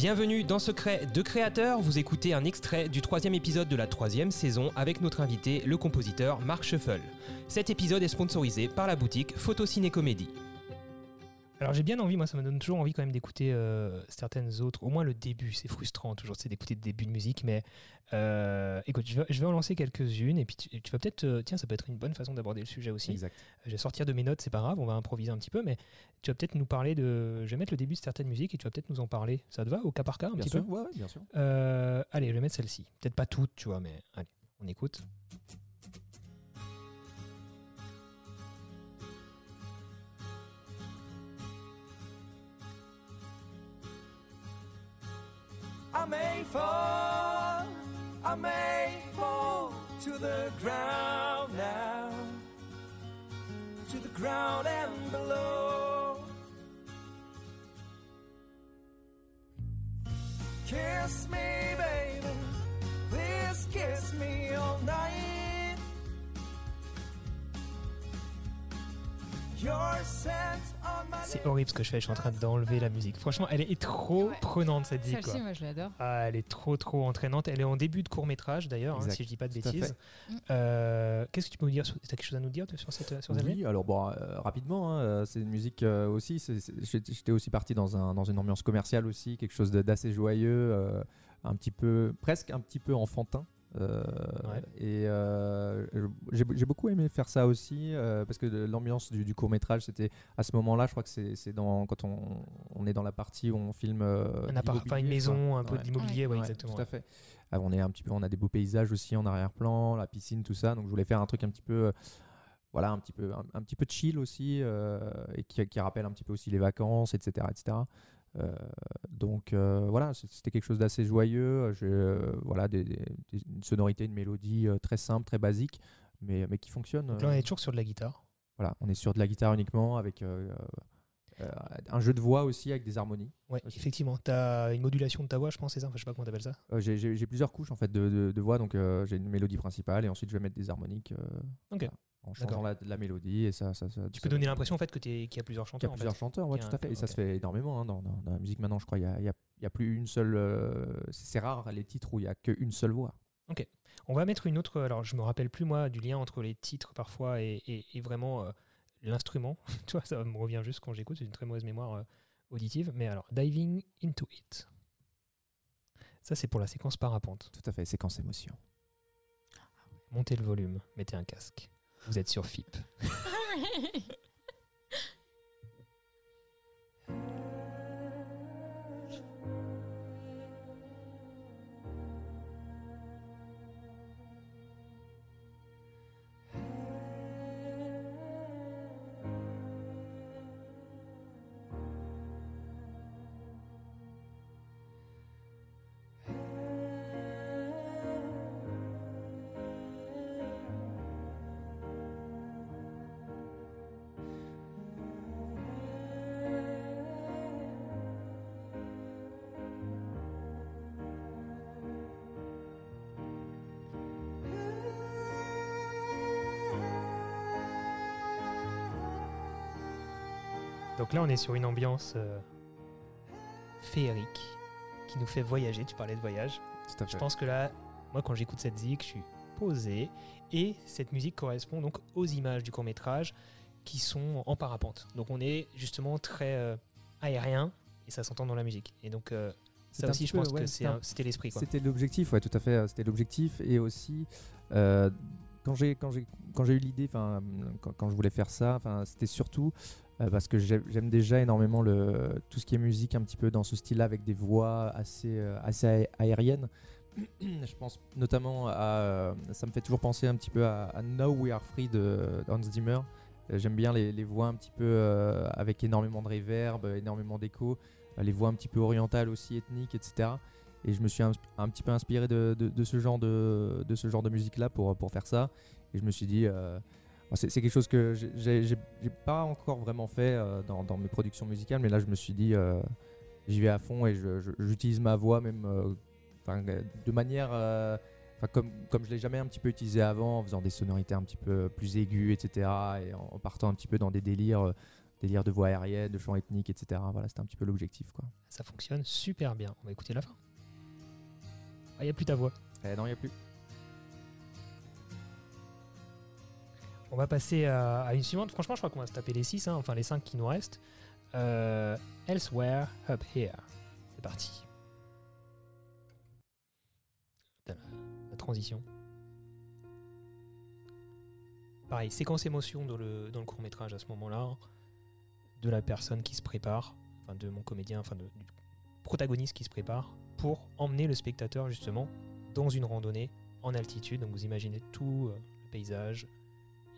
Bienvenue dans Secret de Créateur, vous écoutez un extrait du troisième épisode de la troisième saison avec notre invité, le compositeur Marc Scheffel. Cet épisode est sponsorisé par la boutique Photo Ciné Comédie. Alors j'ai bien envie, moi ça me donne toujours envie quand même d'écouter euh, certaines autres, au moins le début, c'est frustrant toujours, c'est d'écouter le début de musique, mais euh, écoute, je vais, je vais, en lancer quelques-unes et puis tu, vas peut-être, euh, tiens ça peut être une bonne façon d'aborder le sujet aussi. Exact. Je vais sortir de mes notes, c'est pas grave, on va improviser un petit peu, mais tu vas peut-être nous parler de, je vais mettre le début de certaines musiques et tu vas peut-être nous en parler. Ça te va au cas par cas un bien petit sûr, peu? Ouais, bien sûr. Allez, je vais mettre celle-ci, peut-être pas toutes, tu vois, mais allez, on écoute. I may fall, I may fall to the ground now, to the ground and below. Kiss me, baby, please kiss me all night. Your scent C'est horrible ce que je fais, je suis en train d'enlever la musique. Franchement, elle est trop Ouais. prenante cette zik. Celle-ci, moi, je l'adore. Ah, elle est trop trop entraînante. Elle est en début de court métrage d'ailleurs, hein, si je dis pas de bêtises. fait. Euh, Qu'est-ce que tu peux nous dire sur- T'as quelque chose à nous dire sur cette sur cette Oui, alors bon, euh, rapidement, hein, euh, c'est une musique euh, aussi. J'étais aussi parti dans, un, dans une ambiance commerciale aussi, quelque chose de- d'assez joyeux, euh, un petit peu, presque un petit peu enfantin. Euh, Ouais. Et euh, j'ai beaucoup aimé faire ça aussi euh, parce que l'ambiance du, court métrage, c'était à ce moment-là, je crois que c'est dans quand on, on est dans la partie où on filme Un appart- une maison, quoi. un peu Ouais. d'immobilier, ouais, exactement. Tout à fait. Ah, on est un petit peu, on a des beaux paysages aussi en arrière-plan, la piscine, tout ça. Donc je voulais faire un truc un petit peu, voilà, un petit peu, un, un petit peu chill aussi euh, et qui, qui rappelle un petit peu aussi les vacances, etc., etc. Euh, donc euh, voilà, c'était quelque chose d'assez joyeux. J'ai, euh, voilà, des, des- des- une sonorité, une mélodie très simple, très basique, mais, mais qui fonctionne. Donc là, on est toujours sur de la guitare. Voilà, on est sur de la guitare uniquement avec euh, un jeu de voix aussi avec des harmonies. Aussi. effectivement. T'as une modulation de ta voix, je pense, c'est ça? Enfin, Je sais pas comment t'appelles ça. Euh, j'ai- plusieurs couches en fait de, de- de voix, donc euh, j'ai une mélodie principale et ensuite je vais mettre des harmoniques Ok. voilà, en changeant la, la mélodie et ça, ça, ça- Tu ça- peux donner l'impression en fait que qu'il y a plusieurs qu'il y chanteurs. a plusieurs fait. chanteurs, ouais, tout à fait. Et ça ok. se fait énormément hein, dans, dans- dans la musique maintenant, je crois. Il y a, il y a- il y a plus une seule. euh, c'est rare les titres où il y a qu'une seule voix. On va mettre une autre. Alors, je me rappelle plus moi du lien entre les titres parfois et, et- et vraiment euh, l'instrument. tu vois, ça me revient juste quand j'écoute. C'est une très mauvaise mémoire euh, auditive. Mais alors, diving into it. Ça, c'est pour la séquence parapente. Tout à fait, séquence émotion. Montez le volume, mettez un casque. Vous êtes sur FIP. Donc là, on est sur une ambiance euh, féerique qui nous fait voyager. Tu parlais de voyage. Tout à Je pense que là, moi, quand j'écoute cette zik, je suis posé. Et cette musique correspond donc aux images du court-métrage qui sont en parapente. Donc on est justement très euh, aérien et ça s'entend dans la musique. Et donc, euh, ça aussi, je peu, pense ouais, que c'était l'esprit. C'était l'objectif, ouais, tout à fait. C'était l'objectif. Et aussi, quand j'ai eu l'idée, quand, quand je voulais faire ça, c'était surtout parce que j'ai- j'aime déjà énormément tout ce qui est musique un petit peu dans ce style-là avec des voix assez euh, assez aé- aériennes. je pense notamment à, euh, ça me fait toujours penser un petit peu à, à Now We Are Free de Hans Zimmer. Euh, J'aime bien les, voix un petit peu euh, avec énormément de réverb, énormément d'écho, euh, les voix un petit peu orientales aussi, ethniques, etc. Et je me suis un, petit peu inspiré de, ce genre de, de ce genre de musique là pour, pour faire ça. Et je me suis dit, euh, c'est quelque chose que j'ai- pas encore vraiment fait euh, dans, dans mes productions musicales, mais là je me suis dit, euh, j'y vais à fond et j'utilise ma voix même euh, de manière, comme, comme je l'ai jamais un petit peu utilisé avant, en faisant des sonorités un petit peu plus aiguës, etc. Et en, en partant un petit peu dans des délires. délire de voix aérienne, de chant ethnique, etc. Voilà, c'était un petit peu l'objectif, quoi. Ça fonctionne super bien. On va écouter la fin. Ah, il n'y a plus ta voix. Eh non, il n'y a plus. On va passer à, une suivante. Franchement, je crois qu'on va se taper les 6, enfin les 5 qui nous restent. Euh, Elsewhere, Up Here. C'est parti. La, transition. Pareil, séquence émotion dans le, dans le court métrage à ce moment-là. De la personne qui se prépare, enfin de mon comédien, enfin de- du protagoniste qui se prépare pour emmener le spectateur justement dans une randonnée en altitude. Donc vous imaginez tout euh, le paysage,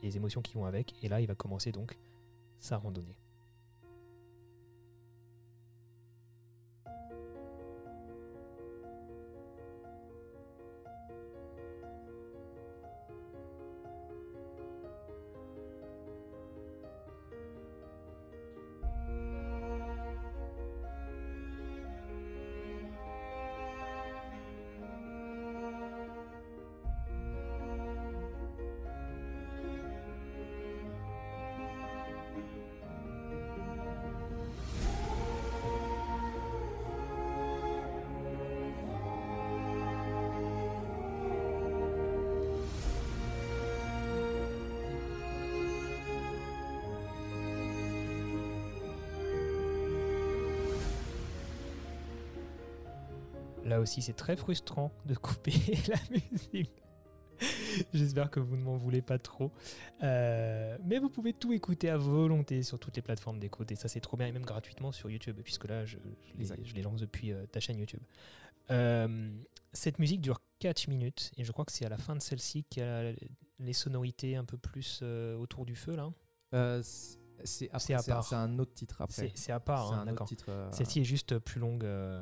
les émotions qui vont avec. Et là, il va commencer donc sa randonnée. Là aussi, c'est très frustrant de couper la musique. J'espère que vous ne m'en voulez pas trop. Euh, mais vous pouvez tout écouter à volonté sur toutes les plateformes d'écoute. Et ça, c'est trop bien. Et même gratuitement sur YouTube, puisque là, je, je les, Exact. je les lance depuis euh, ta chaîne YouTube. Euh, cette musique dure 4 minutes. Et je crois que c'est à la fin de celle-ci qu'il y a les sonorités un peu plus autour du feu. là. C'est- à part. c'est un autre titre après. C'est à part. Hein, Celle-ci est juste plus longue. ouais,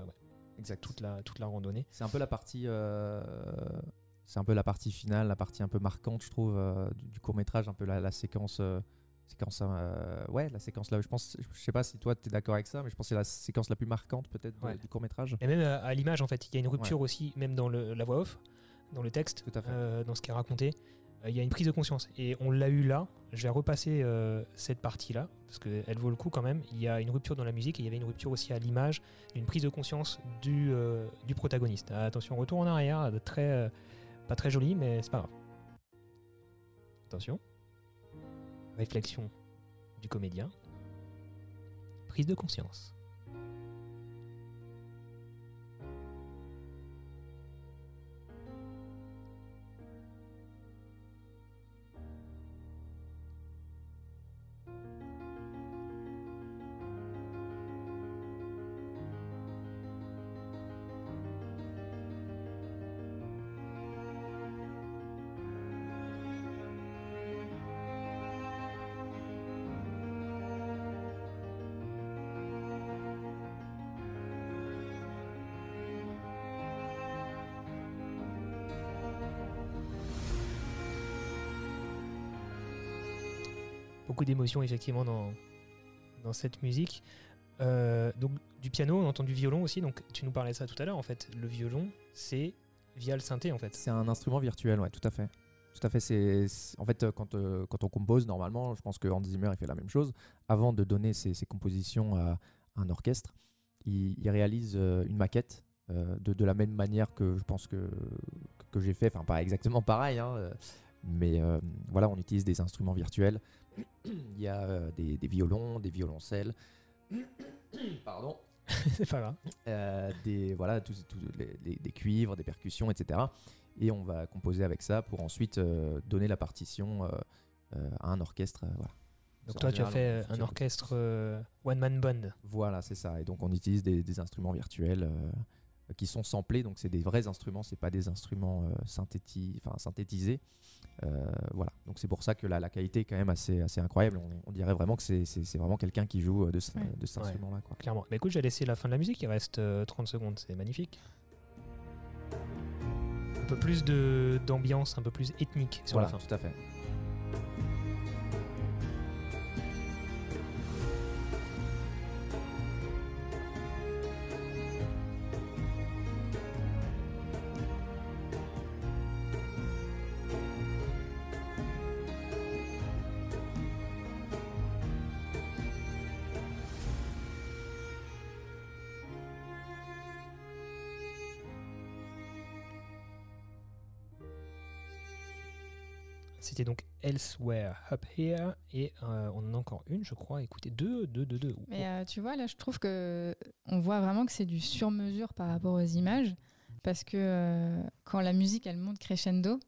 exact. toute, la, toute la randonnée. C'est un peu la partie. euh, c'est un peu la partie finale, la partie un peu marquante, je trouve, euh, du, court métrage, un peu la, la séquence. euh, séquence euh, ouais, la séquence là. Je pense, je sais pas si toi tu es d'accord avec ça, mais je pense que c'est la séquence la plus marquante peut-être Ouais. du court métrage. Et même à l'image, en fait, il y a une rupture aussi, même dans le- la voix off, dans le texte, Tout à fait. dans ce qui est raconté. Euh, Il y a une prise de conscience. Et on l'a eu là. Je vais repasser euh, cette partie-là, parce qu'elle vaut le coup quand même. Il y a une rupture dans la musique et il y avait une rupture aussi à l'image, une prise de conscience du, euh, protagoniste. Ah, attention, retour en arrière, très, pas très joli, mais c'est pas grave. Attention. Réflexion du comédien. Prise de conscience. Beaucoup d'émotions effectivement dans, dans cette musique. Euh, donc du piano, on entend du violon aussi. Donc tu nous parlais de ça tout à l'heure. En fait, le violon, c'est via le synthé en fait. C'est un instrument virtuel, ouais, tout à fait. Tout à fait. C'est en fait euh, quand, euh, quand on compose normalement, je pense que Hans Zimmer il fait la même chose. Avant de donner ses, compositions à un orchestre, il, réalise une maquette de, de la même manière que je pense que que j'ai fait. Enfin pas exactement pareil, hein, mais voilà, on utilise des instruments virtuels. il y a euh, des, des violons, des violoncelles. Pardon. c'est pas grave. Euh, des, voilà, tous, tous les, les- des cuivres, des percussions, etc. Et on va composer avec ça pour ensuite euh, donner la partition euh, à un orchestre. voilà. Donc toi, tu as fait un orchestre euh, one man band. Voilà, c'est ça. Et donc on utilise des, des instruments virtuels qui sont samplés, donc c'est des vrais instruments, c'est pas des instruments euh, synthéti- enfin, synthétisés. Euh, voilà, donc c'est pour ça que la, la qualité est quand même assez, assez incroyable. On, on dirait vraiment que c'est- vraiment quelqu'un qui joue euh, de, ce- Ouais. de cet Ouais. instrument-là. quoi. Clairement. Bah écoute, j'ai laissé la fin de la musique. Il reste euh, 30 secondes. C'est magnifique. Un peu plus de- d'ambiance, un peu plus ethnique sur Voilà, la fin. tout à fait. C'était donc Elsewhere Up Here. Et euh, on en a encore une, je crois. Écoutez, deux, deux, deux, deux. Mais euh, tu vois, là, je trouve que on voit vraiment que c'est du sur-mesure par rapport aux images. Parce que euh, quand la musique, elle monte crescendo,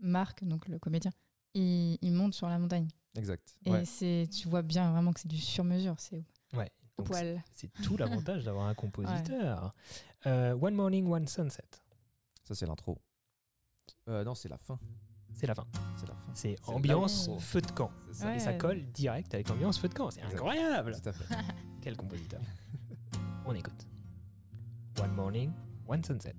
Marc, donc le comédien, il, il monte sur la montagne. Exact. Et Ouais. c'est, tu vois bien vraiment que c'est du sur-mesure. C'est Ouais. au Donc, poil. C'est tout l'avantage d'avoir un compositeur. Euh, One Morning, One Sunset. Ça, c'est l'intro. Euh, non, c'est la fin. C'est la fin. C'est la fin. C'est C'est ambiance feu de camp. C'est ça. Ouais. Et ça colle direct avec l'ambiance feu de camp. C'est incroyable. Tout à fait. Quel compositeur. On écoute. One Morning, One Sunset.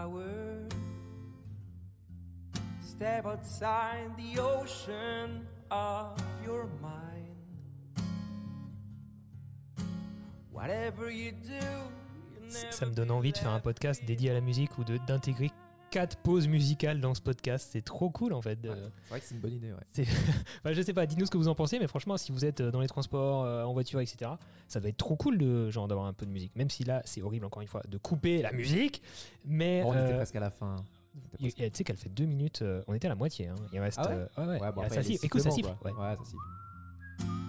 Its power. Step outside the ocean of your mind. Whatever you do, you Ça me donne envie de faire un podcast dédié à la musique ou d'intégrer quatre pauses musicales dans ce podcast. C'est trop cool en fait. de- Ouais. C'est vrai que c'est une bonne idée. Ouais. Enfin, je sais pas, dites-nous ce que vous en pensez, mais franchement, si vous êtes euh, dans les transports, euh, en voiture, etc., ça doit être trop cool de genre d'avoir un peu de musique. Même si là, c'est horrible encore une fois de couper la musique, mais on était euh, presque à la fin. il- tu sais qu'elle fait deux minutes. euh, on était à la moitié. hein. Il reste. Ah ouais ouais, bon, Ah, après, ça il siffle. Écoute, ça siffle. Ouais. ça siffle.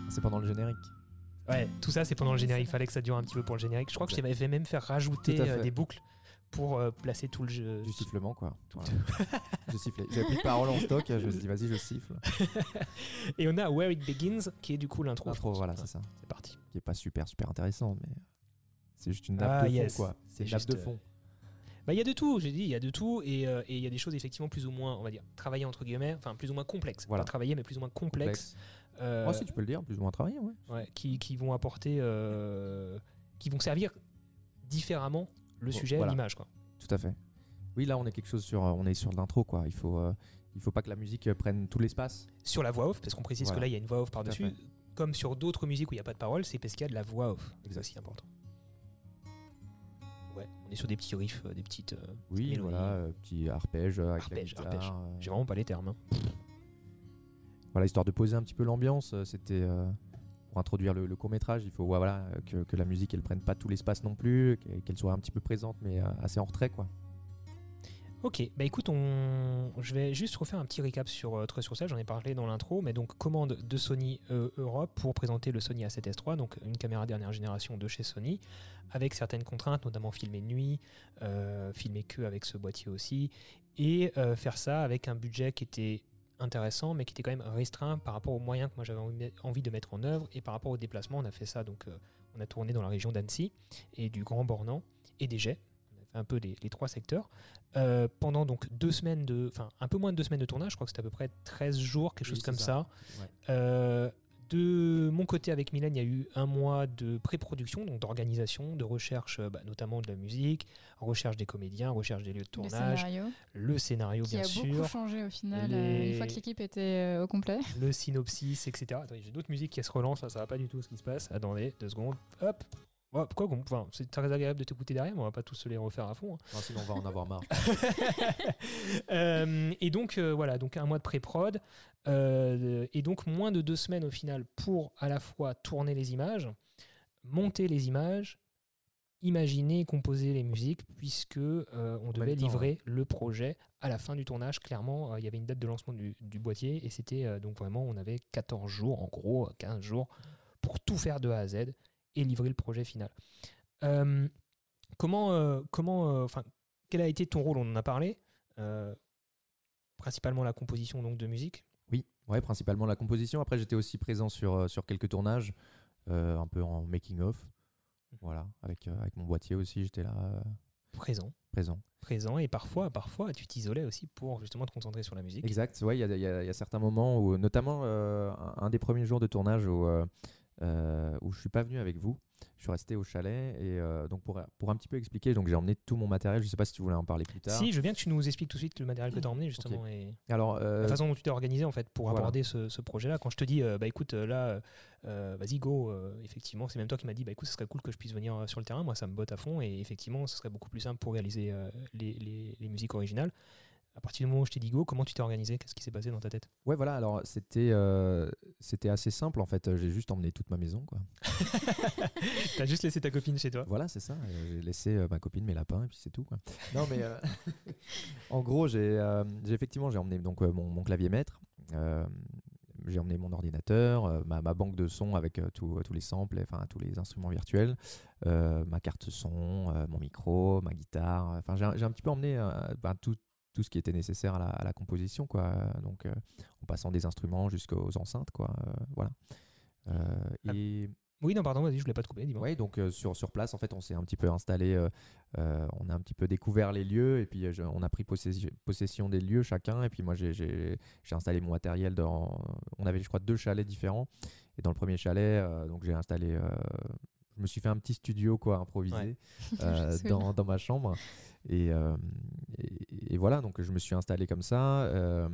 C'est pendant le générique. Ouais, tout ça, c'est pendant le générique. Fallait que ça dure un petit peu pour le générique. Je crois que je t'avais fait même faire rajouter des boucles pour euh, placer tout le jeu. Du sifflement, quoi. Voilà. je sifflais. J'avais plus de paroles en stock. Je me suis dit, vas-y, je siffle. Et on a Where It Begins, qui est du coup l'intro. L'intro, voilà, c'est ça. C'est parti. Qui est pas super, super intéressant, mais c'est juste une nappe Ah, de fond, yes. quoi. C'est une nappe juste, de euh, fond. Bah, il y a de tout, j'ai dit, il y a de tout, et euh, il y a des choses effectivement plus ou moins, on va dire, travaillées entre guillemets, enfin plus ou moins complexes. Voilà. Pas travaillées, mais plus ou moins complexes. euh, Moi aussi, tu peux le dire, plus ou moins travaillé, ouais. ouais, qui, qui vont apporter, euh, qui vont servir différemment le sujet, voilà. l'image. quoi. Tout à fait. Oui, là, on est quelque chose sur, on est sur l'intro, quoi. Il faut, euh, il faut pas que la musique euh, prenne tout l'espace. Sur la voix off, parce qu'on précise que là, il y a une voix off par-dessus. Comme sur d'autres musiques où il n'y a pas de parole, c'est parce qu'il y a de la voix off. C'est aussi important. Ouais, on est sur des petits riffs, euh, des petites. euh, Oui, mélodies. voilà, euh, petit arpège euh, avec Arpège, la arpège. guitare. euh, J'ai vraiment pas les termes. hein. Voilà, histoire de poser un petit peu l'ambiance, euh, c'était euh, pour introduire le, court métrage. Il faut voilà, que, la musique elle prenne pas tout l'espace non plus, qu'elle soit un petit peu présente, mais euh, assez en retrait, quoi. Ok, bah écoute, je vais juste refaire un petit recap sur euh, sur Sage, j'en ai parlé dans l'intro, mais donc commande de Sony euh, Europe pour présenter le Sony A7S III, donc une caméra dernière génération de chez Sony, avec certaines contraintes, notamment filmer nuit, euh, filmer que avec ce boîtier aussi, et faire ça avec un budget qui était intéressant, mais qui était quand même restreint par rapport aux moyens que moi j'avais envie- de mettre en œuvre, et par rapport au déplacement, on a fait ça, donc euh, on a tourné dans la région d'Annecy, et du Grand Bornand, et des Jets, on a fait un peu les- les trois secteurs. Euh, pendant donc deux semaines de, enfin un peu moins de deux semaines de tournage, je crois que c'était à peu près 13 jours, quelque Oui, chose comme ça. ça. Ouais. Euh, de mon côté avec Mylène, il y a eu un mois de pré-production, donc d'organisation, de recherche, euh, bah, notamment de la musique, recherche des comédiens, recherche des lieux de Le tournage, scénario, le scénario, qui bien a sûr, beaucoup changé au final, Les- euh, une fois que l'équipe était euh, au complet. le synopsis, etc. Attendez, j'ai d'autres musiques qui se relancent, là, ça va pas du tout ce qui se passe. Attendez, deux secondes, hop. Ouais, pourquoi enfin, C'est très agréable de t'écouter derrière, mais on va pas tous se les refaire à fond. hein. Non, sinon, on va en avoir marre. Euh, et donc euh, voilà, donc un mois de pré-prod euh, et donc moins de deux semaines au final pour à la fois tourner les images, monter les images, imaginer et composer les musiques puisque on devait temps, livrer le projet à la fin du tournage. Clairement, il y avait une date de lancement du, du boîtier et c'était donc vraiment on avait 14 jours en gros, 15 jours pour tout faire de A à Z et livrer le projet final. Euh, comment, euh, comment, euh, quel a été ton rôle? On en a parlé. Principalement la composition donc de musique. Oui, ouais, principalement la composition. Après, j'étais aussi présent sur, sur quelques tournages, un peu en making of. Voilà, avec, avec mon boîtier aussi, j'étais là. Présent. présent. Présent. Et parfois, parfois, tu t'isolais aussi pour justement te concentrer sur la musique. Exact, ouais, il y, y a il y a certains moments où, notamment un, un des premiers jours de tournage où, euh, où je suis pas venu avec vous, je suis resté au chalet et euh, donc pour, pour un petit peu expliquer, donc j'ai emmené tout mon matériel, je sais pas si tu voulais en parler plus tard. Si, je veux bien que tu nous expliques tout de suite le matériel que tu as emmené justement et Alors, euh, la façon dont tu t'es organisé en fait pour voilà. aborder ce, ce projet-là. Quand je te dis, bah écoute, là, vas-y, go, effectivement, c'est même toi qui m'as dit, bah écoute, ce serait cool que je puisse venir sur le terrain. Moi, ça me botte à fond et effectivement, ce serait beaucoup plus simple pour réaliser les, les- les musiques originales. À partir du moment où je t'ai dit go, comment tu t'es organisé? Qu'est-ce qui s'est passé dans ta tête? Ouais, voilà, alors c'était euh, c'était assez simple en fait, j'ai juste emmené toute ma maison quoi. T'as juste laissé ta copine chez toi? Voilà, c'est ça. euh, J'ai laissé euh, ma copine, mes lapins, et puis c'est tout. Quoi. Non, mais euh, en gros, j'ai effectivement j'ai emmené donc mon, mon clavier maître. j'ai emmené mon ordinateur, ma, ma banque de son avec tout- tous les samples, enfin tous les instruments virtuels, ma carte son, mon micro, ma guitare. Enfin, j'ai un- petit peu emmené ben, tout, tout ce qui était nécessaire à la, à la composition, quoi. Donc, euh, en passant des instruments jusqu'aux enceintes, quoi. euh, voilà. Euh, Ah, et Oui, non, pardon, vas-y, je voulais pas te couper, dis-moi. oui, donc euh, sur, sur place, en fait, on s'est un petit peu installé, euh, euh, on a un petit peu découvert les lieux, et puis euh, je- on a pris possession, possession des lieux chacun, et puis moi j'ai- installé mon matériel dans. On avait, je crois, deux chalets différents, et dans le premier chalet, euh, donc j'ai installé. Je me suis fait un petit studio, quoi, improvisé, Ouais. euh, dans, dans ma chambre. Et, euh, et, et voilà, donc je me suis installé comme ça. euh,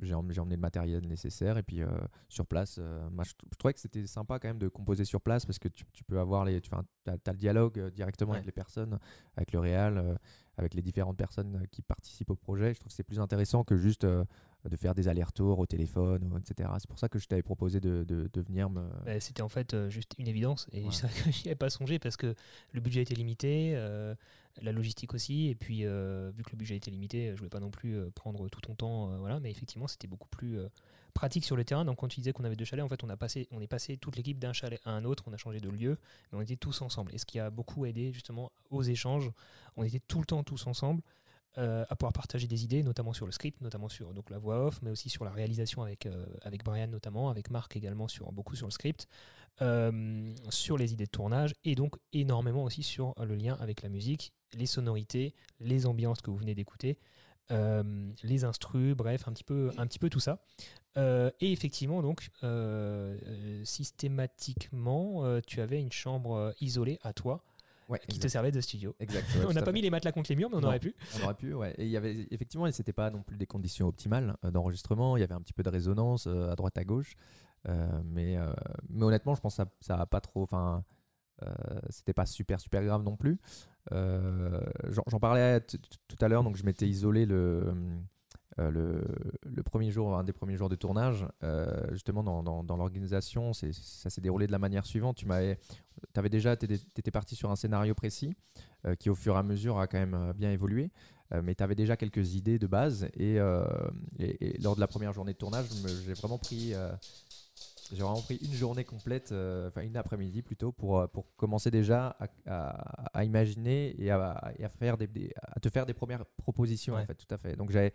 j'ai emmené, le matériel nécessaire. Et puis sur place, je, je trouvais que c'était sympa quand même de composer sur place parce que tu, tu peux avoir les. Tu as, le dialogue directement Ouais. avec les personnes, avec le réal, avec les différentes personnes qui participent au projet. Je trouve que c'est plus intéressant que juste de faire des allers-retours au téléphone, etc. C'est pour ça que je t'avais proposé de, de, de venir me. Bah, C'était en fait euh, juste une évidence et Ouais. que j'y avais pas songé parce que le budget était limité, euh, la logistique aussi, et puis euh, vu que le budget était limité, je voulais pas non plus prendre tout ton temps, voilà, mais effectivement c'était beaucoup plus pratique sur le terrain. Donc quand tu disais qu'on avait deux chalets, en fait on a passé, on est passé toute l'équipe d'un chalet à un autre, on a changé de lieu, mais on était tous ensemble. Et ce qui a beaucoup aidé justement aux échanges, on était tout le temps tous ensemble. Euh, à pouvoir partager des idées, notamment sur le script, notamment sur donc, la voix off, mais aussi sur la réalisation avec, euh, avec Brian notamment, avec Marc également, sur, beaucoup sur le script, euh, sur les idées de tournage, et donc énormément aussi sur le lien avec la musique, les sonorités, les ambiances que vous venez d'écouter, les instrus, bref, un petit peu, un petit peu tout ça. Et effectivement, donc, systématiquement, tu avais une chambre isolée à toi Ouais, qui te servait de studio. Exact, ouais, on n'a pas fait. mis les matelas contre les murs, mais on Non. aurait pu. On aurait pu, ouais. Et il y avait effectivement, c'était pas non plus des conditions optimales euh, d'enregistrement. Il y avait un petit peu de résonance euh, à droite à gauche, Euh, mais euh, mais honnêtement, je pense que ça, ça a pas trop. Enfin, euh, c'était pas super super grave non plus. J'en parlais tout à l'heure, donc je m'étais isolé le euh, le, premier jour, un des premiers jours de tournage, euh, justement dans, l'organisation, ça s'est déroulé de la manière suivante. Tu m'avais, avais déjà, tu étais parti sur un scénario précis euh, qui au fur et à mesure a quand même bien évolué. Mais tu avais déjà quelques idées de base et, lors de la première journée de tournage, j'ai vraiment pris, j'ai vraiment pris une journée complète, euh, enfin une après-midi plutôt, pour, euh, pour commencer déjà à, à- à imaginer et à, et à faire des, des- à te faire des premières propositions Ouais. en fait, tout à fait. Donc j'avais,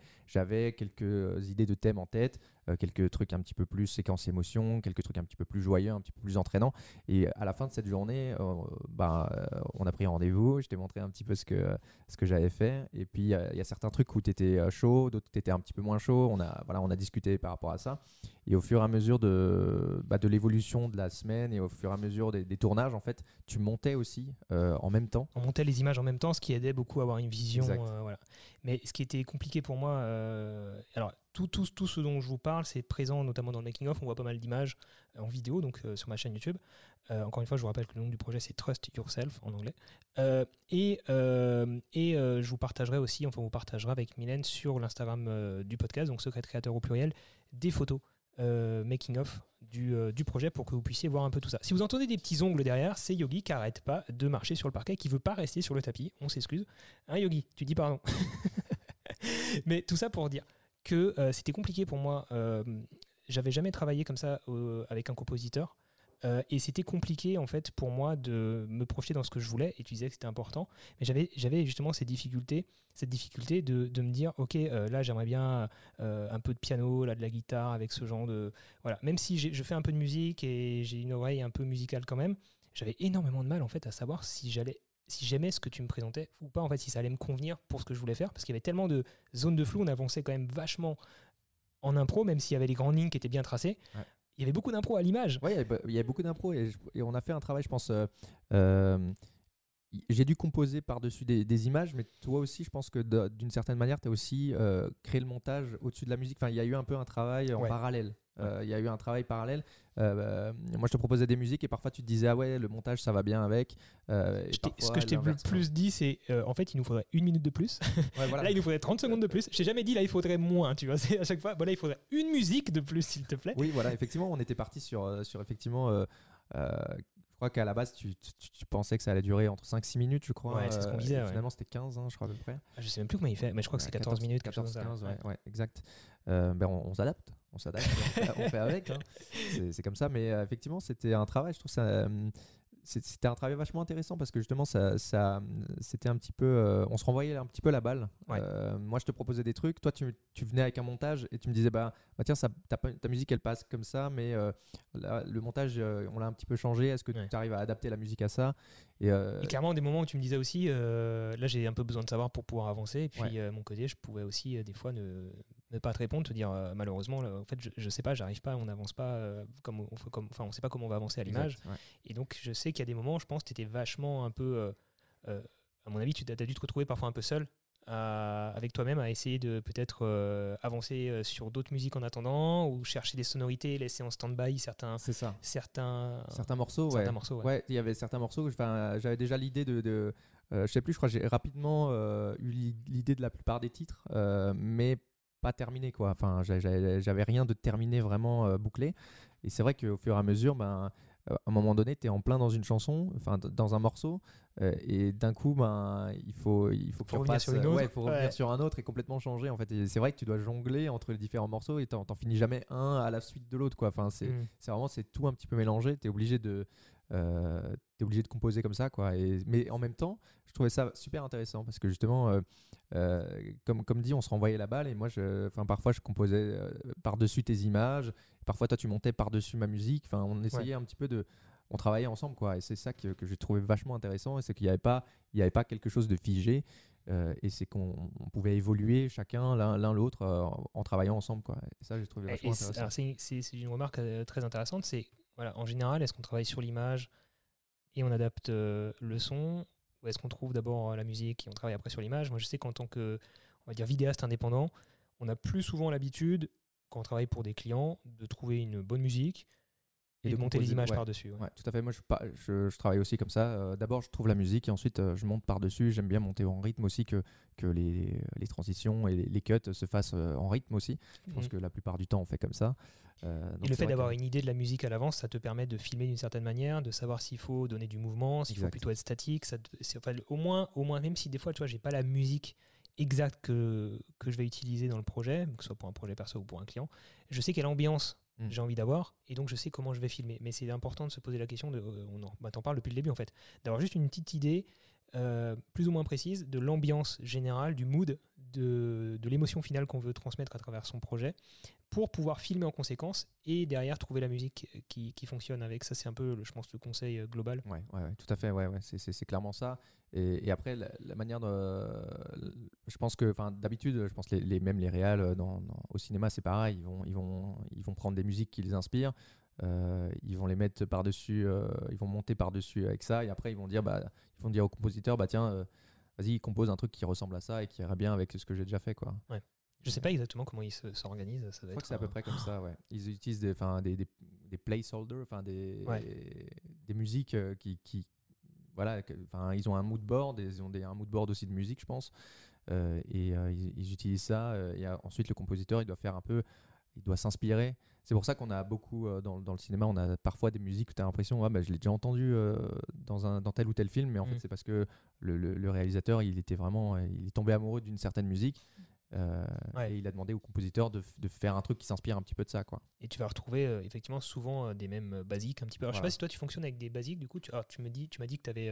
quelques idées de thèmes en tête, quelques trucs un petit peu plus séquence émotion, quelques trucs un petit peu plus joyeux, un petit peu plus entraînants. Et à la fin de cette journée, euh, bah, euh, on a pris rendez-vous, je t'ai montré un petit peu ce que, ce que j'avais fait. Et puis il y, a- certains trucs où tu étais chaud, d'autres où tu étais un petit peu moins chaud. On a, voilà, on a discuté par rapport à ça. Et au fur et à mesure de, bah, de l'évolution de la semaine et au fur et à mesure des, des tournages, en fait, tu montais aussi euh, en même temps. On montait les images en même temps, ce qui aidait beaucoup à avoir une vision. Euh, voilà. Mais ce qui était compliqué pour moi, euh, alors tout, tout, tout ce dont je vous parle, c'est présent notamment dans le making of. On voit pas mal d'images euh, en vidéo, donc euh, sur ma chaîne YouTube. Encore une fois, je vous rappelle que le nom du projet c'est Trust Yourself en anglais. Et et je vous partagerai aussi, enfin, on vous partagera avec Mylène sur l'Instagram du podcast, donc Secret Créateur au pluriel, des photos euh, making of du, euh, du projet pour que vous puissiez voir un peu tout ça. Si vous entendez des petits ongles derrière, c'est Yogi qui arrête pas de marcher sur le parquet, qui veut pas rester sur le tapis. On s'excuse. Hein, Yogi, tu dis pardon. Mais tout ça pour dire que euh, c'était compliqué pour moi. J'avais jamais travaillé comme ça avec un compositeur. Euh, et c'était compliqué en fait pour moi de me projeter dans ce que je voulais et tu disais que c'était important mais j'avais j'avais justement ces difficultés cette difficulté de, de me dire ok euh, là j'aimerais bien euh, un peu de piano là de la guitare avec ce genre de voilà même si je fais un peu de musique et j'ai une oreille un peu musicale quand même j'avais énormément de mal en fait à savoir si j'allais si j'aimais ce que tu me présentais ou pas, en fait, si ça allait me convenir pour ce que je voulais faire, parce qu'il y avait tellement de zones de flou, on avançait quand même vachement en impro, même s'il y avait les grandes lignes qui étaient bien tracées. Il y avait beaucoup d'impro à l'image. Ouais, il y avait- beaucoup d'impro et, on a fait un travail, je pense. euh, euh, j'ai dû composer par-dessus des, des images, mais toi aussi, je pense que d'une certaine manière, tu as aussi euh, créé le montage au-dessus de la musique. Enfin, il y a eu un peu un travail en Ouais. parallèle. Euh, Il y a eu un travail parallèle. Euh, euh, moi, je te proposais des musiques et parfois tu te disais, ah ouais, le montage, ça va bien avec. Et ce que je t'ai le plus dit, c'est en fait, il nous faudrait une minute de plus. Ouais, voilà. Là, il nous faudrait 30 secondes de plus. Je t'ai jamais dit, là, il faudrait moins, tu vois. C'est à chaque fois, bon, là, il faudrait une musique de plus, s'il te plaît. Oui, voilà, effectivement, on était parti sur, sur effectivement. euh, je crois qu'à la base, tu, tu- tu pensais que ça allait durer entre 5-6 minutes, je crois. Ouais, c'est ce qu'on disait, ouais. Finalement, c'était 15, hein, je crois, à peu près. Ah, Je sais même plus comment il fait, mais je crois que c'est Ouais, 14, minutes, quelque 14, chose comme 15, ça. ouais, ouais, exact. Euh, ben, on, on s'adapte, on s'adapte, on, fait- on fait avec. hein. C'est- comme ça, mais euh, effectivement, c'était un travail, je trouve ça. euh, c'était un travail vachement intéressant parce que justement, ça, ça, c'était un petit peu. euh, on se renvoyait un petit peu la balle. Ouais. Euh, moi, je te proposais des trucs, toi, tu, tu venais avec un montage et tu me disais, bah, bah tiens, ça, ta, ta musique, elle passe comme ça, mais euh, le montage, on l'a un petit peu changé. Est-ce que Ouais. tu arrives à adapter la musique à ça? Et, Et clairement, des moments où tu me disais aussi, là j'ai un peu besoin de savoir pour pouvoir avancer. Et puis, Ouais. mon côté, je pouvais aussi des fois ne, ne pas te répondre, te dire euh, malheureusement, là, en fait, je, je sais pas, j'arrive pas, on n'avance pas euh, comme on comme, enfin, on sait pas comment on va avancer à l'image. ouais. Et donc, je sais qu'il y a des moments, je pense, tu étais vachement un peu, euh, euh, à mon avis, tu as dû te retrouver parfois un peu seul. à- avec toi-même à essayer de peut-être euh, avancer sur d'autres musiques en attendant ou chercher des sonorités, laisser en stand-by certains, ça. certains, Certains morceaux, certains ouais. morceaux. ouais. Ouais, il y avait certains morceaux. que- J'avais déjà l'idée de. de je sais plus, je crois que j'ai rapidement eu l'i- l'idée de la plupart des titres, mais pas terminé quoi. Enfin, j'a- j'a- j'avais rien de terminé vraiment euh, bouclé. Et c'est vrai qu'au fur et à mesure, ben, euh, à un moment donné, tu es en plein dans une chanson, enfin dans un morceau, euh, et d'un coup, ben, il faut, il faut que Faut tu revenir sur une euh, autre. ouais, faut revenir Ouais. sur un autre et complètement changer en fait. C'est vrai que tu dois jongler entre les différents morceaux et t'en finis jamais un à la suite de l'autre quoi. Enfin, c'est Mm. vraiment c'est tout un petit peu mélangé tu es obligé de obligé de composer comme ça quoi. Et, mais en même temps je trouvais ça super intéressant parce que justement euh, euh, comme, comme dit on se renvoyait la balle et moi je, enfin parfois je composais euh, par dessus tes images. Parfois toi tu montais par dessus ma musique. Enfin on essayait un petit peu de on travaillait ensemble quoi. Et c'est ça que, que j'ai trouvé vachement intéressant et c'est qu'il n'y avait pas il y avait pas quelque chose de figé euh, et c'est qu'on on pouvait évoluer chacun l'un l'autre euh, en, en travaillant ensemble quoi. Et ça j'ai trouvé vachement c'est- intéressant. une remarque euh, très intéressante. C'est voilà, en général, est-ce qu'on travaille sur l'image et on adapte euh, le son, ou est-ce qu'on trouve d'abord euh, la musique et on travaille après sur l'image. Moi, je sais qu'en tant que on va dire vidéaste indépendant, on a plus souvent l'habitude quand on travaille pour des clients de trouver une bonne musique et, Et de, monter les images ouais. par-dessus. ouais. Ouais, tout à fait. Moi, je, pas- je, je travaille aussi comme ça. Euh, D'abord, je trouve la musique et ensuite, euh, je monte par-dessus. J'aime bien monter en rythme aussi, que, que les, les transitions et les, les cuts se fassent euh, en rythme aussi. Je pense Mhm. que la plupart du temps, on fait comme ça. Donc Et le fait d'avoir que- une idée de la musique à l'avance, ça te permet de filmer d'une certaine manière, de savoir s'il faut donner du mouvement, s'il faut plutôt être statique. Ça enfin, au moins, au moins, même si des fois, tu vois, j'ai pas la musique exacte que, que je vais utiliser dans le projet, que ce soit pour un projet perso ou pour un client, je sais quelle ambiance Mm. j'ai envie d'avoir et donc je sais comment je vais filmer. Mais c'est important de se poser la question de, euh, on en, bah, t'en parles depuis le début en fait, d'avoir juste une petite idée euh, plus ou moins précise de l'ambiance générale, du mood, de, de l'émotion finale qu'on veut transmettre à travers son projet pour pouvoir filmer en conséquence et derrière trouver la musique qui, qui fonctionne avec. Ça, c'est un peu, je pense, le conseil euh, global. Ouais, ouais, ouais, tout à fait, ouais, ouais, c'est- clairement ça. Et, après, la, manière de. Je pense que, d'habitude, je pense les, même les réals euh, au cinéma, c'est pareil. Ils vont, ils, vont, ils vont prendre des musiques qui les inspirent, euh, ils vont les mettre par-dessus, euh, ils vont monter par-dessus avec ça, et après, ils vont dire, bah, ils vont dire au compositeur, bah, tiens, euh, vas-y, compose un truc qui ressemble à ça et qui irait bien avec ce que j'ai déjà fait, quoi. Je sais pas exactement comment ils se- s'organisent. Je crois que c'est à peu près comme ça, ouais. Ils utilisent des, des, des, des placeholders, enfin des, Ouais. des musiques qui, qui voilà, enfin, ils ont un mood board, ils ont des, un mood board aussi de musique, je pense, Euh, et euh, ils, ils utilisent ça. euh, et ensuite, le compositeur, il doit faire un peu, il doit s'inspirer. C'est pour ça qu'on a beaucoup euh, dans, dans le cinéma, on a parfois des musiques où tu as l'impression, ah, bah, je l'ai déjà entendu euh, dans, un, dans tel ou tel film, mais en Mm. fait, c'est parce que le, le- le réalisateur, il était vraiment, il est tombé amoureux d'une certaine musique. euh, Ouais. Et il a demandé au compositeur de, de faire un truc qui s'inspire un petit peu de ça, quoi. Et tu vas retrouver euh, effectivement souvent euh, des mêmes basiques un petit peu. Alors, je sais Voilà. pas si toi tu fonctionnes avec des basiques, du coup, tu, alors, tu me dis, tu m'as dit que tu avais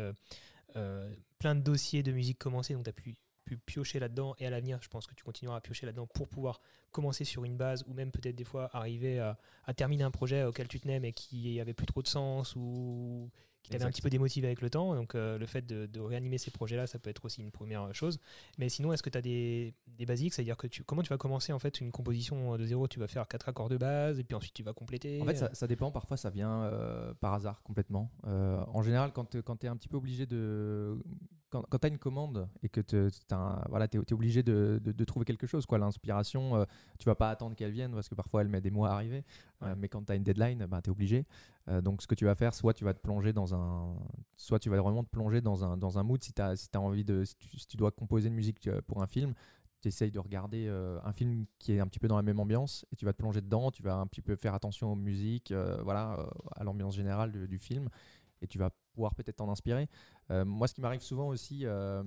plein de dossiers de musique commencés, donc tu as pu, pu piocher là-dedans et à l'avenir, je pense que tu continueras à piocher là-dedans pour pouvoir commencer sur une base ou même peut-être des fois arriver à, à terminer un projet auquel tu tenais mais qui avait plus trop de sens ou qui t'avait un petit peu démotivé avec le temps. Donc euh, le fait de, de réanimer ces projets-là, ça peut être aussi une première chose. Mais sinon, est-ce que tu as des, des basiques? C'est-à-dire que tu, comment tu vas commencer en fait une composition de zéro? Tu vas faire quatre accords de base et puis ensuite tu vas compléter En fait, ça, ça dépend. Parfois, ça vient euh, par hasard complètement. Euh, en général, quand tu es un petit peu obligé de. Quand, quand tu as une commande et que tu voilà, es, obligé de, de- de trouver quelque chose, quoi. l'inspiration, euh, tu vas pas attendre qu'elle vienne parce que parfois elle met des mois à arriver. Euh, mais quand tu as une deadline, ben, tu es obligé. Euh, donc, ce que tu vas faire, soit tu vas te plonger dans un. Soit tu vas vraiment te plonger dans un, dans un mood si tu as, si as envie de. Si tu, si tu dois composer une musique euh, pour un film, tu essayes de regarder euh, un film qui est un petit peu dans la même ambiance et tu vas te plonger dedans, tu vas un petit peu faire attention aux musiques, euh, voilà, euh, à l'ambiance générale du, du film et tu vas pouvoir peut-être t'en inspirer. Euh, moi, ce qui m'arrive souvent aussi, euh,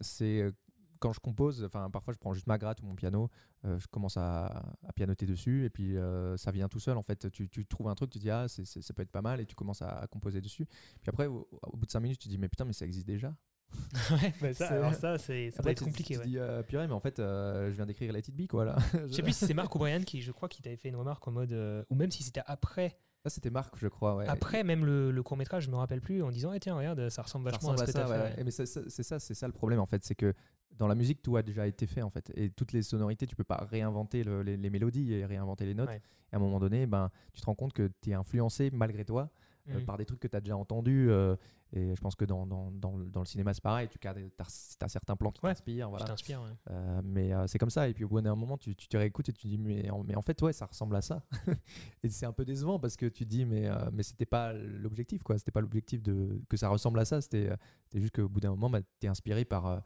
c'est euh, quand je compose, enfin parfois je prends juste ma gratte ou mon piano, euh, je commence à, à pianoter dessus et puis euh, ça vient tout seul en fait. Tu, tu trouves un truc, tu dis ah c'est- ça peut être pas mal et tu commences à, à composer dessus. Puis après au, au bout de 5 minutes tu dis mais putain mais ça existe déjà. ouais, ça, alors ça, c'est, ça peut être tu- compliqué. Tu, ouais. te dis euh, purée mais en fait je viens d'écrire Let It Be quoi là. Je sais plus si c'est Marc O'Brien qui, je crois, qui t'avait fait une remarque en mode, ou même si c'était après, Ça c'était Marc je crois ouais. après même le, le court métrage, je me rappelle plus, en disant, eh, tiens, regarde, ça ressemble Ça vachement ressemble à ce que ça, ouais, fait. Mais c'est ça, c'est ça, le problème en fait, c'est que dans la musique tout a déjà été fait en fait, et toutes les sonorités, tu peux pas réinventer le- les, les mélodies et réinventer les notes. Ouais. Et à un moment donné, ben, tu te rends compte que tu es influencé malgré toi euh, Mhm. par des trucs que tu as déjà entendus. euh, et je pense que dans, dans, dans, le- dans le cinéma c'est pareil, tu as, certains plans qui Ouais. t'inspirent, voilà. t'inspires, ouais. Euh, mais euh, c'est comme ça, et puis au bout d'un moment, tu, tu te réécoutes et tu dis, mais en, mais en fait, ouais, ça ressemble à ça. et c'est un peu décevant parce que tu te dis, mais, euh, mais c'était pas l'objectif, quoi. C'était pas l'objectif de que ça ressemble à ça. C'était euh, c'était juste qu'au bout d'un moment, bah, tu es inspiré par.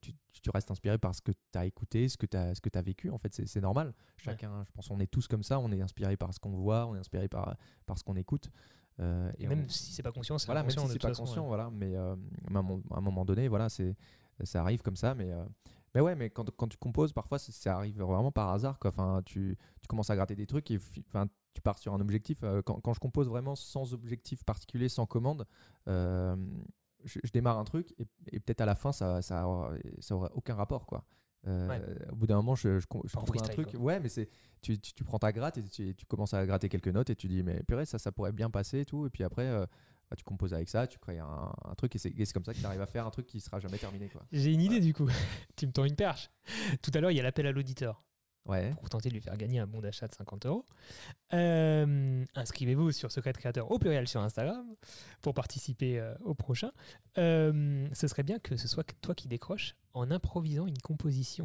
tu, tu restes inspiré par ce que tu as écouté, ce que tu as, ce que as vécu. En fait, c'est c'est normal. Chacun, je pense, on est tous comme ça. On est inspiré par ce qu'on voit, on est inspiré par, par ce qu'on écoute. Euh, Et même si c'est pas conscient, c'est voilà, même si c'est pas façon, conscient, ouais. voilà. Mais euh, à, un, moment- à un moment donné, voilà, c'est ça arrive comme ça. Mais euh, mais ouais, mais quand, quand tu composes, parfois ça, arrive vraiment par hasard. Quoi. Enfin, tu, tu commences à gratter des trucs et fi- enfin, tu pars sur un objectif. Euh, quand, quand je compose vraiment sans objectif particulier, sans commande, je, je démarre un truc et, et peut-être à la fin, ça ça aura, ça aura aucun rapport, quoi. Euh, Au bout d'un moment, je, je, je trouve un truc. quoi. Ouais, mais c'est tu, tu, tu prends ta gratte et tu, tu commences à gratter quelques notes et tu dis mais purée ça ça pourrait bien passer et tout et puis après euh, bah, tu composes avec ça, tu crées un, un truc et c'est et c'est comme ça que tu arrives à faire un truc qui sera jamais terminé quoi. J'ai une idée du coup. tu me tends une perche. Tout à l'heure, il y a l'appel à l'auditeur Ouais. pour tenter de lui faire gagner un bon d'achat de 50 euros. Euh, Inscrivez-vous sur Secret Créateur au pluriel sur Instagram pour participer euh, au prochain. Euh, ce serait bien que ce soit toi qui décroches en improvisant une composition.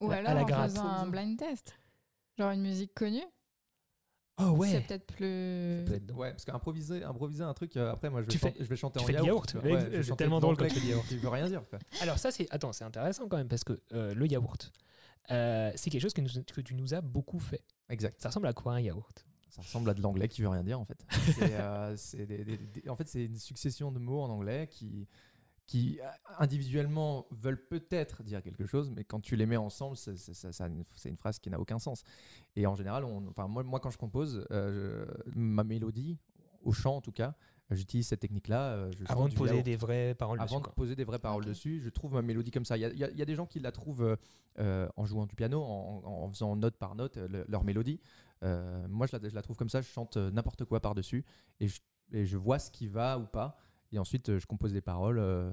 Ou La- à alors la en gratte. faisant un blind test. Genre une musique connue. Oh C'est ouais. peut-être plus. Peut. Ouais, parce qu'improviser improviser un truc euh, après moi je vais, Tu chanter, fais- je vais chanter tu en fais du yaourt. yaourt, Ouais, c'est tellement drôle quand l'anglais tu dis yaourt. qui veut rien dire quoi. Alors ça c'est attends c'est intéressant quand même parce que euh, le yaourt euh, c'est quelque chose que, nous- que tu nous as beaucoup fait. Exact. Ça ressemble à quoi un yaourt? Ça ressemble à de l'anglais qui veut rien dire en fait. Euh, c'est des- des- des- en fait, c'est une succession de mots en anglais qui, qui euh, individuellement veulent peut-être dire quelque chose, mais quand tu les mets ensemble, c'est, une, phrase qui n'a aucun sens. Et en général, on, enfin, moi, moi quand je compose, euh, je- ma mélodie, au chant en tout cas, j'utilise cette technique-là. euh, avant de poser des vraies paroles Avant dessus, de quoi. poser des vraies paroles Ok. dessus, je trouve ma mélodie comme ça. Il y a, y y des gens qui la trouvent euh, euh, en jouant du piano, en, en faisant note par note le- leur mélodie. Euh, moi, je la, je la trouve comme ça. Je chante n'importe quoi par-dessus et je, et je vois ce qui va ou pas. Et ensuite, je compose des paroles euh,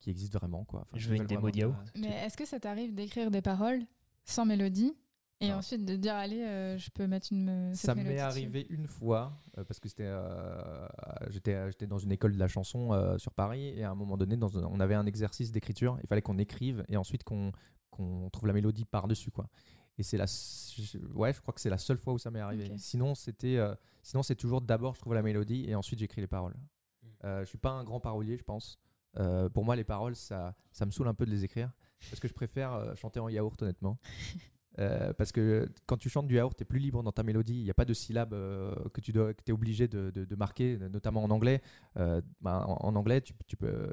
qui existent vraiment. Quoi. Enfin, Je veux une démo Mais est-ce que ça t'arrive d'écrire des paroles sans mélodie et ensuite de dire allez, euh, je peux mettre une euh, cette Ça m'est dessus arrivé une fois euh, parce que c'était, euh, j'étais, j'étais dans une école de la chanson euh, sur Paris et à un moment donné, dans on avait un exercice d'écriture. Il fallait qu'on écrive et ensuite qu'on, qu'on trouve la mélodie par dessus quoi. Et c'est la, ouais, je crois que c'est la seule fois où ça m'est arrivé. Sinon, c'était, euh, sinon c'est toujours d'abord je trouve la mélodie et ensuite j'écris les paroles. Mm. Euh, je suis pas un grand parolier, je pense. Euh, pour moi, les paroles, ça, ça me saoule un peu de les écrire parce que je préfère euh, chanter en yaourt honnêtement. Euh, parce que quand tu chantes du yaourt, tu es plus libre dans ta mélodie. Il n'y a pas de syllabes euh, que tu dois, que es obligé de, marquer, notamment en anglais. Euh, bah, en, anglais,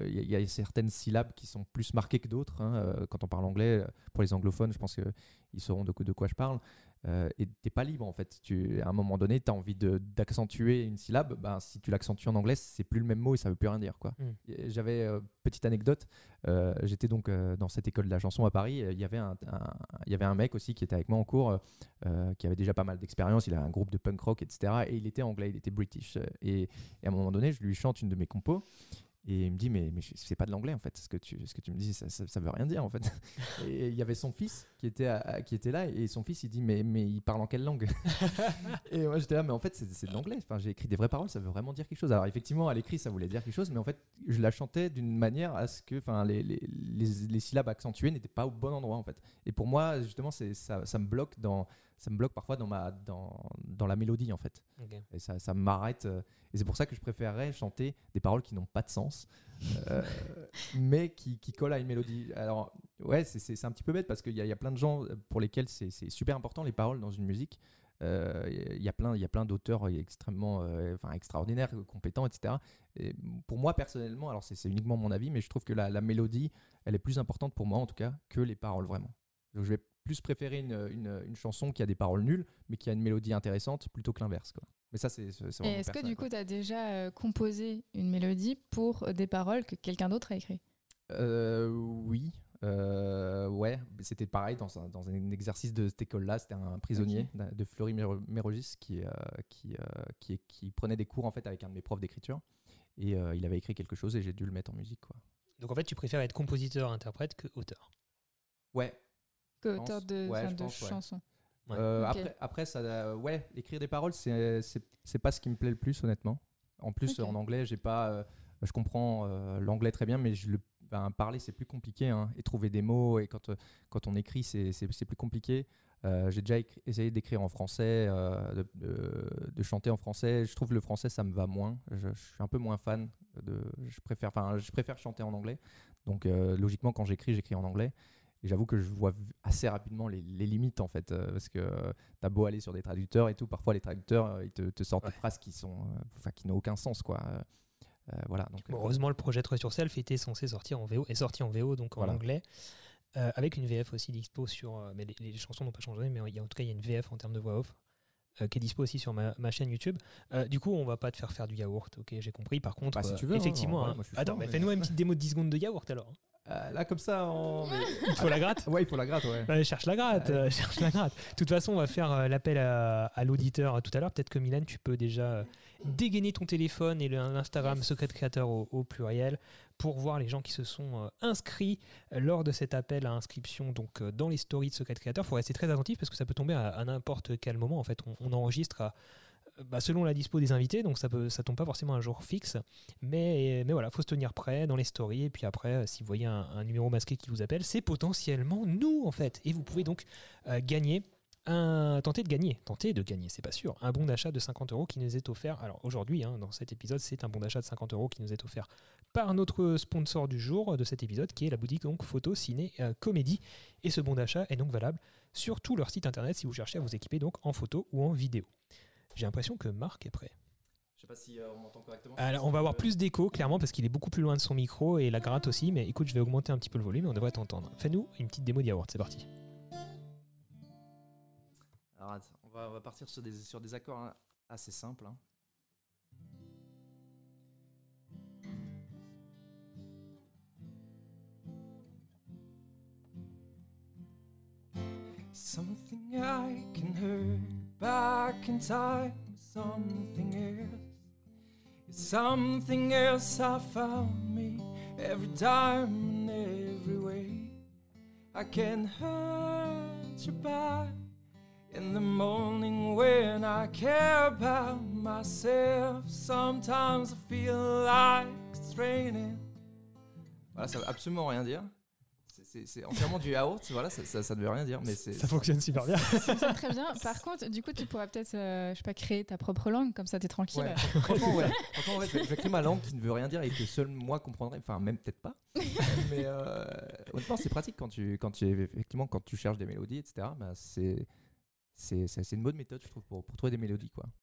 il y, a- certaines syllabes qui sont plus marquées que d'autres. hein. Quand on parle anglais, pour les anglophones, je pense qu'ils sauront de quoi je parle. Euh, et t'es pas libre en fait. Tu, à un moment donné, tu as envie d'accentuer une syllabe. Ben, si tu l'accentues en anglais, c'est plus le même mot et ça veut plus rien dire. quoi. Mm. Et J'avais, euh, petite anecdote, euh, j'étais donc euh, dans cette école de la chanson à Paris. Il y avait un, un- il y avait un mec aussi qui était avec moi en cours, qui avait déjà pas mal d'expérience. Il avait un groupe de punk rock, etc. Et il était anglais, il était british. Et, et à un moment donné, je lui chante une de mes compos. Et il me dit, mais, mais c'est pas de l'anglais en fait, ce que tu, ce que tu me dis, ça, ça, ça veut rien dire en fait. Et il y avait son fils qui était, à- qui était là, et son fils il dit, mais, mais il parle en quelle langue? Et moi j'étais là, mais en fait c'est de l'anglais, enfin, j'ai écrit des vraies paroles, ça veut vraiment dire quelque chose. Alors effectivement, à l'écrit ça voulait dire quelque chose, mais en fait je la chantais d'une manière à ce que enfin, les, les, les- les syllabes accentuées n'étaient pas au bon endroit en fait. Et pour moi, justement, ça, ça me bloque dans. Ça me bloque parfois dans, ma, dans, dans la mélodie en fait. Et ça, ça m'arrête. euh, Et c'est pour ça que je préférerais chanter des paroles qui n'ont pas de sens, euh, mais qui, qui collent à une mélodie. Alors, ouais, c'est- c'est c'est un petit peu bête parce qu'il y, y a plein de gens pour lesquels c'est c'est super important les paroles dans une musique. Euh, Il y a plein, y a plein d'auteurs extrêmement, euh, enfin extraordinaires, compétents, etc. Et pour moi personnellement, alors c'est c'est uniquement mon avis, mais je trouve que la, la mélodie, elle est plus importante pour moi en tout cas que les paroles vraiment. Donc je vais plus préférer une, une- une chanson qui a des paroles nulles, mais qui a une mélodie intéressante plutôt que l'inverse. quoi. Mais ça, c'est c'est Et est-ce que du coup, tu as déjà euh, composé une mélodie pour des paroles que quelqu'un d'autre a écrites? Euh, oui. Euh, ouais, c'était pareil dans un, dans un exercice de cette école-là. C'était un prisonnier de Fleury Méro- Mérogis qui, euh, qui, euh, qui, qui prenait des cours en fait avec un de mes profs d'écriture. Et euh, il avait écrit quelque chose et j'ai dû le mettre en musique. Quoi. Donc en fait, tu préfères être compositeur, interprète que auteur? Ouais. Que pense. auteur de, Ouais, enfin, je de pense, ouais. chansons Ouais. Euh, après, après, ça, euh, ouais, écrire des paroles, c'est c'est- c'est pas ce qui me plaît le plus, honnêtement. En plus, en anglais, j'ai pas, euh, je comprends euh, l'anglais très bien, mais je le, ben, parler, c'est plus compliqué. hein, et trouver des mots, et quand, euh, quand on écrit, c'est c'est- c'est plus compliqué. Euh, j'ai déjà essayé d'écrire en français, euh, de, de- de chanter en français. Je trouve le français, ça me va moins. Je, je suis un peu moins fan. De, je, préfère, enfin, je préfère chanter en anglais. Donc, euh, logiquement, quand j'écris, j'écris en anglais. Et j'avoue que je vois assez rapidement les, les limites, en fait. euh, parce que euh, t'as beau aller sur des traducteurs et tout, parfois les traducteurs, euh, ils te, te sortent des phrases qui sont, enfin, qui n'ont aucun sens, quoi. Voilà. Donc, Bon, heureusement, le projet 3 sur Self était censé sortir en VO, est sorti en VO, donc en Voilà. anglais, avec une VF aussi dispo sur. mais les, les chansons n'ont pas changé, mais il y a- en tout cas, il y a une VF en termes de voix off. qui est dispo aussi sur ma, ma chaîne YouTube. Euh, du coup, on va pas te faire faire du yaourt, ok, j'ai compris. Par contre, Bah, si tu veux, hein, effectivement, hein. attends, mais mais- fais-nous une petite démo de 10 secondes de yaourt alors. Euh, là, comme ça, on... Il faut la gratte ouais, il faut la gratte, ouais. Cherche la gratte, euh, cherche la gratte. De toute façon, on va faire euh, l'appel à, à l'auditeur tout à l'heure. Peut-être que Milan, tu peux déjà dégainer ton téléphone et le- l'Instagram Secret Creator au, au pluriel pour voir les gens qui se sont euh, inscrits lors de cet appel à inscription donc euh, dans les stories de Secret Creator. Il faut rester très attentif parce que ça peut tomber à, à n'importe quel moment. En fait, on, on enregistre à- bah, selon la dispo des invités, donc ça peut, ça tombe pas forcément un jour fixe, mais, mais voilà, faut se tenir prêt dans les stories, et puis après, euh, si vous voyez un, numéro masqué qui vous appelle, c'est potentiellement nous en fait, et vous pouvez donc euh, gagner tenter de gagner, tenter de gagner, c'est pas sûr, un bon d'achat de 50 euros qui nous est offert. Alors aujourd'hui, hein, dans cet épisode, c'est un bon d'achat de 50 euros qui nous est offert par notre sponsor du jour de cet épisode, qui est la boutique donc Photo Ciné euh, Comédie. Et ce bon d'achat est donc valable sur tout leur site internet si vous cherchez à vous équiper donc en photo ou en vidéo. J'ai l'impression que Marc est prêt. Je sais pas si euh, on m'entend correctement. Alors, on va avoir plus d'écho, clairement, parce qu'il est beaucoup plus loin de son micro et la gratte aussi. Mais écoute, je vais augmenter un petit peu le volume et on devrait t'entendre. Fais-nous une petite démo de yaourt, c'est parti. Alors, attends, on va, on va partir sur des, sur des accords hein, assez simples. hein. Something I can hurt back in time, something else. It's something else I found me every time and every way. I can hurt you back in the morning when I care about myself. Sometimes I feel like it's raining. Voilà, ça veut absolument rien dire. C'est- entièrement du yaourt, voilà, ça, ça, ça ne veut rien dire, mais c'est. fonctionne super bien. Ça fonctionne très bien. Par contre, du coup, tu pourras peut-être, euh, je sais pas, créer ta propre langue, comme ça, t'es tranquille. Ouais, franchement, ouais. Franchement, ouais, je, vais- je créer ma langue qui ne veut rien dire et que seul moi comprendrai. Enfin, même peut-être pas. mais euh, honnêtement, c'est pratique quand tu, quand tu, effectivement, quand tu cherches des mélodies, etc. Bah, c'est c'est une bonne méthode, je trouve, pour, pour trouver des mélodies, quoi.